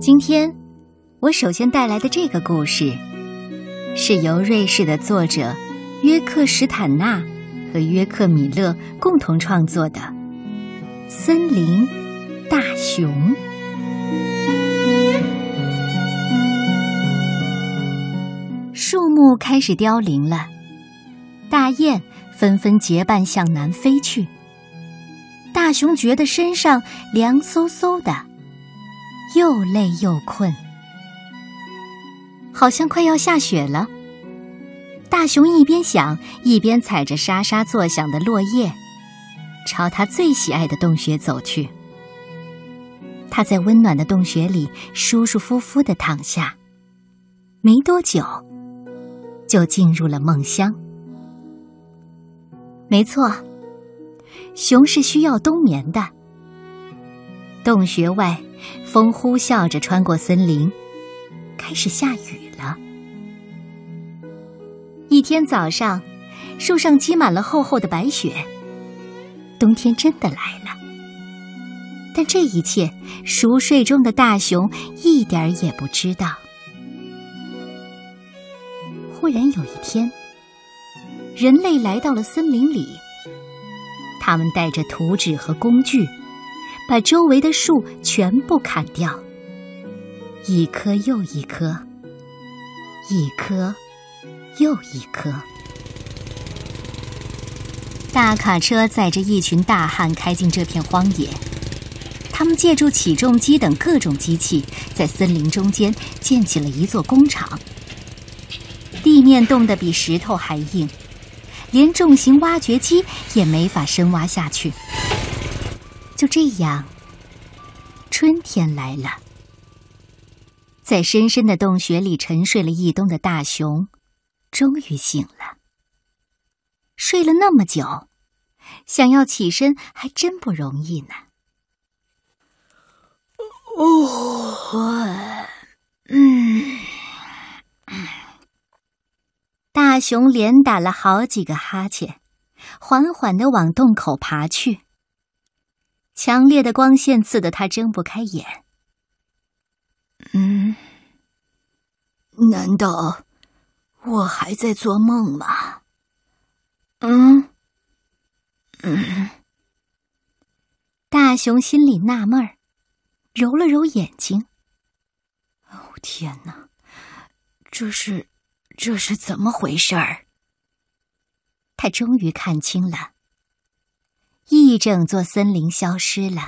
今天，我首先带来的这个故事，是由瑞士的作者约克·史坦纳和约克·米勒共同创作的《森林大熊》。树木开始凋零了，大雁纷纷结伴向南飞去。大熊觉得身上凉飕飕的。又累又困，好像快要下雪了。大熊一边想，一边踩着沙沙作响的落叶，朝他最喜爱的洞穴走去。他在温暖的洞穴里舒舒服服的躺下，没多久，就进入了梦乡。没错，熊是需要冬眠的。洞穴外，风呼啸着穿过森林，开始下雨了。一天早上，树上积满了厚厚的白雪，冬天真的来了。但这一切，熟睡中的大熊一点儿也不知道。忽然有一天，人类来到了森林里，他们带着图纸和工具。把周围的树全部砍掉，一棵又一棵，一棵又一棵。大卡车载着一群大汉开进这片荒野，他们借助起重机等各种机器，在森林中间建起了一座工厂。地面冻得比石头还硬，连重型挖掘机也没法深挖下去。就这样，春天来了。在深深的洞穴里沉睡了一冬的大熊，终于醒了。睡了那么久，想要起身还真不容易呢。哦，嗯，大熊连打了好几个哈欠，缓缓的往洞口爬去。强烈的光线刺得他睁不开眼。嗯，难道我还在做梦吗？嗯嗯。大熊心里纳闷儿，揉了揉眼睛。哦天哪，这是这是怎么回事儿？他终于看清了。一整座森林消失了，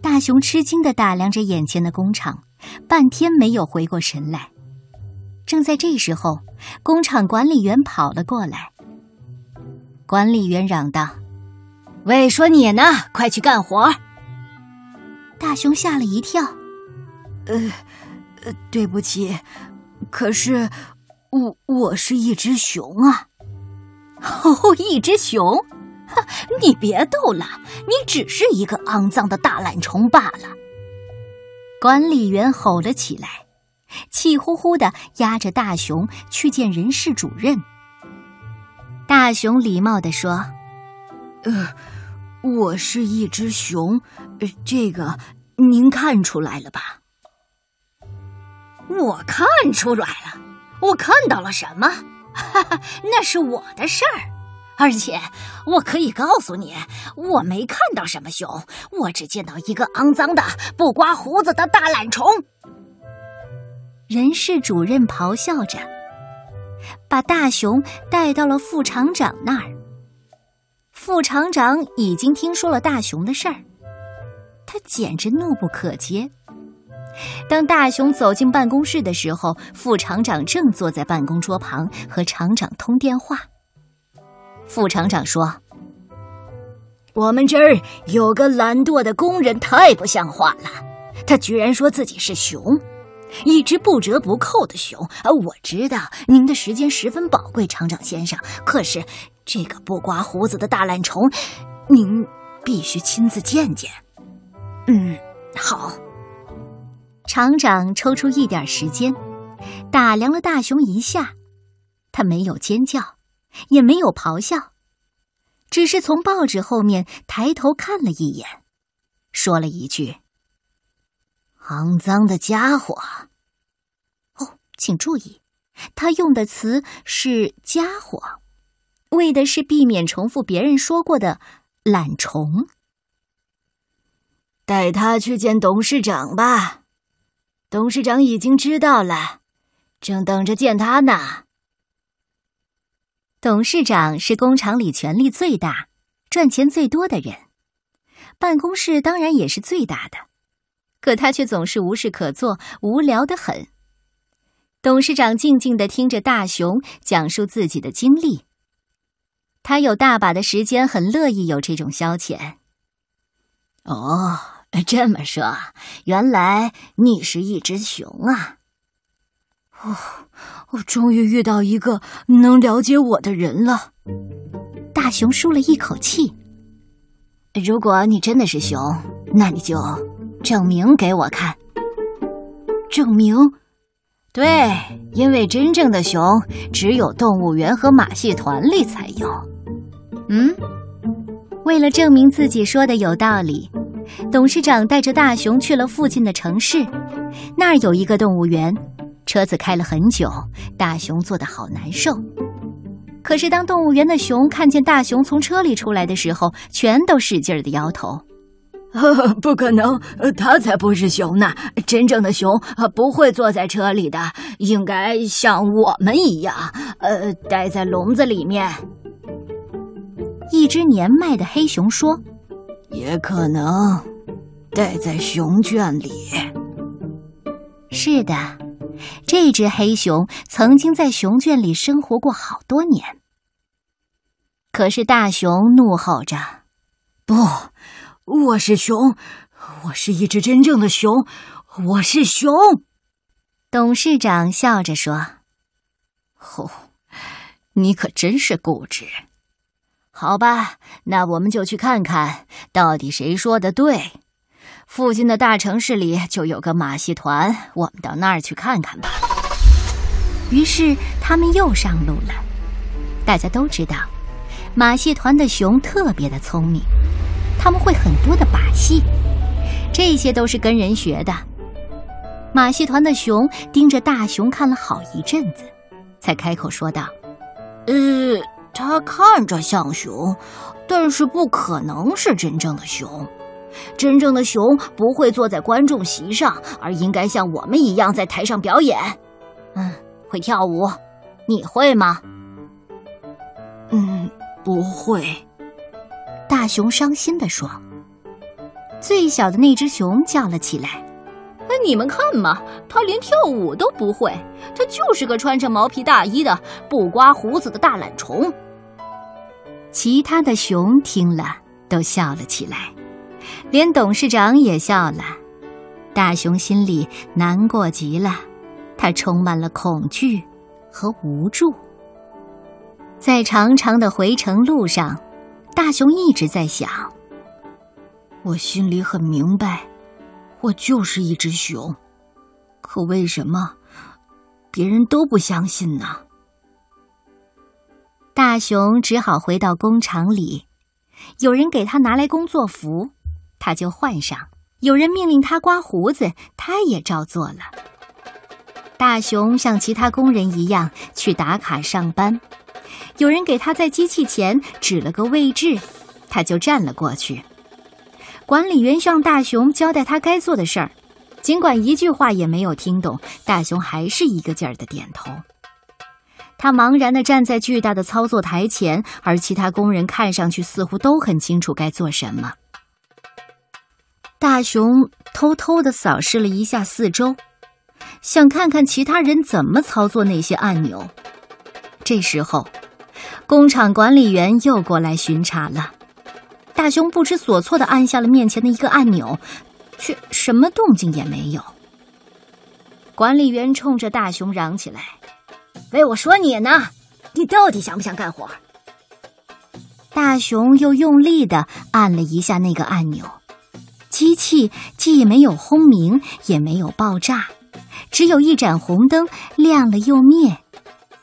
大熊吃惊的打量着眼前的工厂，半天没有回过神来。正在这时候，工厂管理员跑了过来。管理员嚷道：“喂，说你呢，快去干活！”大熊吓了一跳，“呃，呃，对不起，可是我我是一只熊啊！”“哦，一只熊。”哼，你别逗了，你只是一个肮脏的大懒虫罢了。管理员吼了起来，气呼呼的押着大熊去见人事主任。大熊礼貌的说：“呃，我是一只熊，这个您看出来了吧？”我看出来了，我看到了什么？哈哈，那是我的事儿。而且，我可以告诉你，我没看到什么熊，我只见到一个肮脏的、不刮胡子的大懒虫。人事主任咆哮着，把大熊带到了副厂长那儿。副厂长已经听说了大熊的事儿，他简直怒不可遏。当大熊走进办公室的时候，副厂长正坐在办公桌旁和厂长通电话。副厂长说：“我们这儿有个懒惰的工人，太不像话了。他居然说自己是熊，一只不折不扣的熊。啊，我知道您的时间十分宝贵，厂长先生。可是这个不刮胡子的大懒虫，您必须亲自见见。嗯，好。”厂长抽出一点时间，打量了大熊一下，他没有尖叫。也没有咆哮，只是从报纸后面抬头看了一眼，说了一句：“肮脏的家伙。哦，请注意，他用的词是“家伙”，为的是避免重复别人说过的“懒虫”。带他去见董事长吧，董事长已经知道了，正等着见他呢。董事长是工厂里权力最大、赚钱最多的人，办公室当然也是最大的，可他却总是无事可做，无聊的很。董事长静静的听着大熊讲述自己的经历，他有大把的时间，很乐意有这种消遣。哦。这么说，原来你是一只熊啊！哦，我终于遇到一个能了解我的人了。大熊舒了一口气。如果你真的是熊，那你就证明给我看。证明？对，因为真正的熊只有动物园和马戏团里才有。嗯，为了证明自己说的有道理。董事长带着大熊去了附近的城市，那儿有一个动物园。车子开了很久，大熊坐得好难受。可是当动物园的熊看见大熊从车里出来的时候，全都使劲的摇头：“不可能，他才不是熊呢！真正的熊不会坐在车里的，应该像我们一样，呃，待在笼子里面。”一只年迈的黑熊说。也可能待在熊圈里。是的，这只黑熊曾经在熊圈里生活过好多年。可是大熊怒吼着：“不，我是熊，我是一只真正的熊，我是熊。”董事长笑着说：“哦，你可真是固执。”好吧，那我们就去看看到底谁说的对。附近的大城市里就有个马戏团，我们到那儿去看看吧。于是他们又上路了。大家都知道，马戏团的熊特别的聪明，他们会很多的把戏，这些都是跟人学的。马戏团的熊盯着大熊看了好一阵子，才开口说道：“呃。”它看着像熊，但是不可能是真正的熊。真正的熊不会坐在观众席上，而应该像我们一样在台上表演。嗯，会跳舞，你会吗？嗯，不会。大熊伤心地说。最小的那只熊叫了起来：“哎，你们看嘛，它连跳舞都不会，它就是个穿着毛皮大衣的不刮胡子的大懒虫。”其他的熊听了都笑了起来，连董事长也笑了。大熊心里难过极了，他充满了恐惧和无助。在长长的回程路上，大熊一直在想：我心里很明白，我就是一只熊，可为什么别人都不相信呢？大熊只好回到工厂里，有人给他拿来工作服，他就换上；有人命令他刮胡子，他也照做了。大熊像其他工人一样去打卡上班，有人给他在机器前指了个位置，他就站了过去。管理员向大熊交代他该做的事儿，尽管一句话也没有听懂，大熊还是一个劲儿的点头。他茫然的站在巨大的操作台前，而其他工人看上去似乎都很清楚该做什么。大熊偷偷的扫视了一下四周，想看看其他人怎么操作那些按钮。这时候，工厂管理员又过来巡查了。大熊不知所措的按下了面前的一个按钮，却什么动静也没有。管理员冲着大熊嚷起来。喂，我说你呢，你到底想不想干活？大熊又用力的按了一下那个按钮，机器既没有轰鸣，也没有爆炸，只有一盏红灯亮了又灭，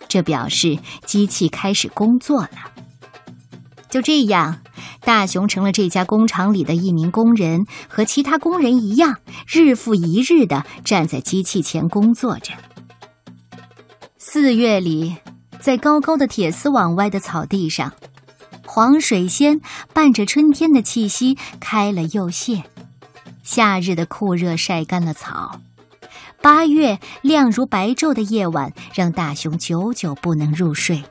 这表示机器开始工作了。就这样，大熊成了这家工厂里的一名工人，和其他工人一样，日复一日的站在机器前工作着。四月里，在高高的铁丝网外的草地上，黄水仙伴着春天的气息开了又谢。夏日的酷热晒干了草。八月亮如白昼的夜晚，让大熊久久不能入睡。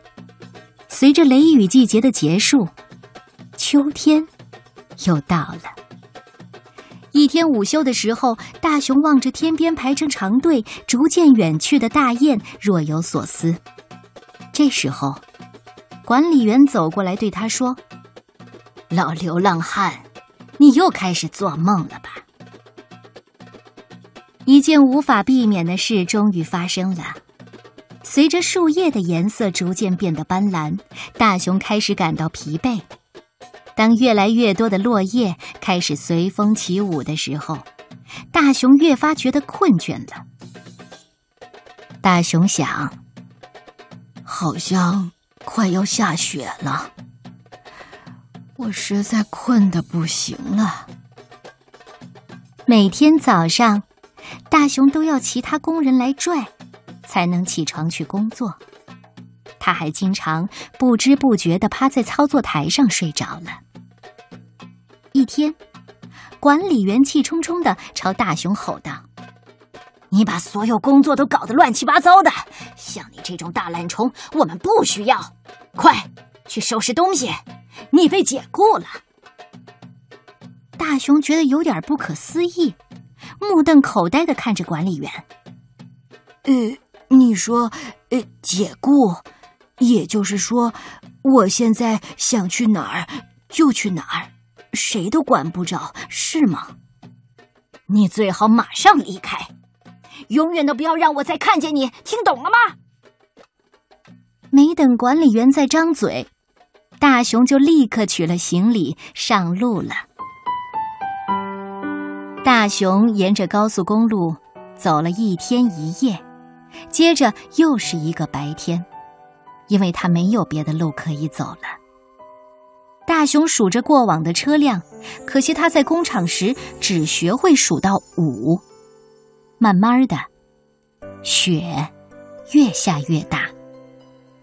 随着雷雨季节的结束。秋天又到了。一天午休的时候，大熊望着天边排成长队、逐渐远去的大雁，若有所思。这时候，管理员走过来对他说：“老流浪汉，你又开始做梦了吧？”件无法避免的事终于发生了。随着树叶的颜色逐渐变得斑斓，大熊开始感到疲惫。当越来越多的落叶开始随风起舞的时候，大熊越发觉得困倦了。大熊想，好像快要下雪了，我实在困得不行了。每天早上，大熊都要其他工人来拽，才能起床去工作。他还经常不知不觉的趴在操作台上睡着了。一天，管理员气冲冲的朝大熊吼道：“你把所有工作都搞得乱七八糟的，像你这种大懒虫，我们不需要。快去收拾东西，你被解雇了。”大熊觉得有点不可思议，目瞪口呆的看着管理员。“呃，你说，呃，解雇？”也就是说，我现在想去哪儿就去哪儿，谁都管不着，是吗？你最好马上离开，永远都不要让我再看见你，听懂了吗？没等管理员再张嘴，大熊就立刻取了行李上路了。大熊沿着高速公路走了一天一夜，接着又是一个白天。因为他没有别的路可以走了。大熊数着过往的车辆，可惜他在工厂时只学会数到五。慢慢的，雪越下越大，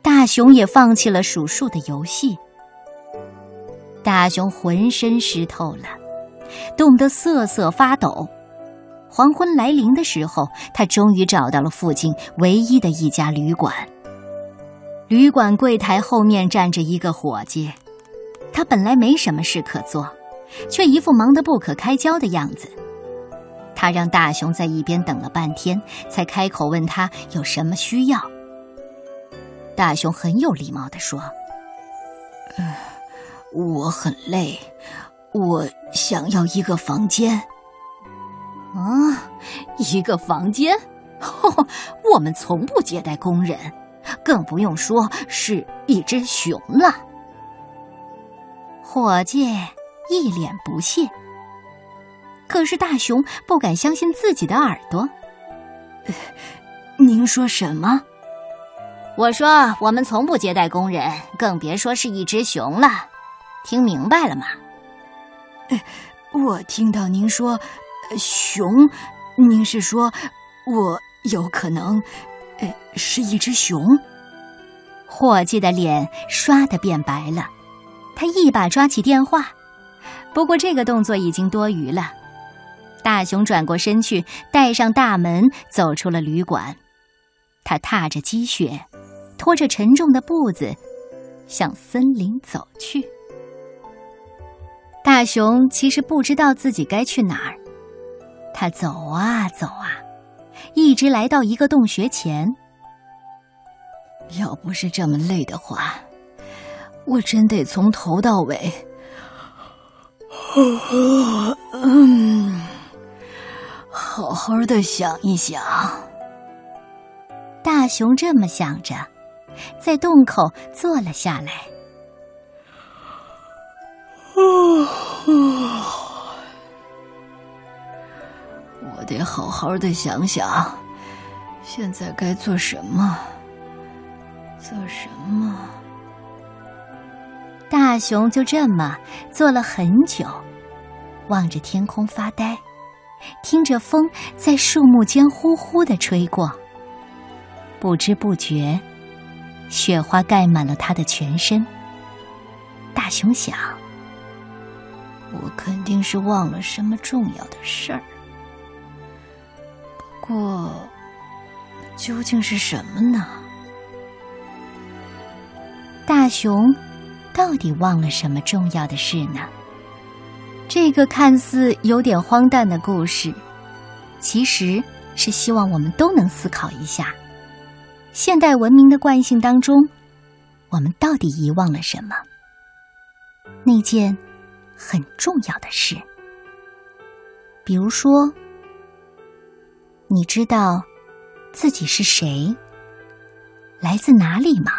大熊也放弃了数数的游戏。大熊浑身湿透了，冻得瑟瑟发抖。黄昏来临的时候，他终于找到了附近唯一的一家旅馆。旅馆柜台后面站着一个伙计，他本来没什么事可做，却一副忙得不可开交的样子。他让大熊在一边等了半天，才开口问他有什么需要。大熊很有礼貌地说：“嗯，我很累，我想要一个房间。”啊，一个房间？我们从不接待工人。更不用说是一只熊了。伙计一脸不屑，可是大熊不敢相信自己的耳朵。您说什么？我说我们从不接待工人，更别说是一只熊了。听明白了吗？我听到您说熊，您是说我有可能？呃，是一只熊。伙计的脸唰的变白了，他一把抓起电话，不过这个动作已经多余了。大熊转过身去，带上大门，走出了旅馆。他踏着积雪，拖着沉重的步子，向森林走去。大熊其实不知道自己该去哪儿，他走啊走啊。一直来到一个洞穴前。要不是这么累的话，我真得从头到尾，嗯，好好的想一想。大熊这么想着，在洞口坐了下来。我得好好的想想，现在该做什么？做什么？大熊就这么坐了很久，望着天空发呆，听着风在树木间呼呼的吹过。不知不觉，雪花盖满了他的全身。大熊想：我肯定是忘了什么重要的事儿，不过究竟是什么呢？大熊。到底忘了什么重要的事呢？这个看似有点荒诞的故事，其实是希望我们都能思考一下：现代文明的惯性当中，我们到底遗忘了什么？那件很重要的事，比如说，你知道自己是谁，来自哪里吗？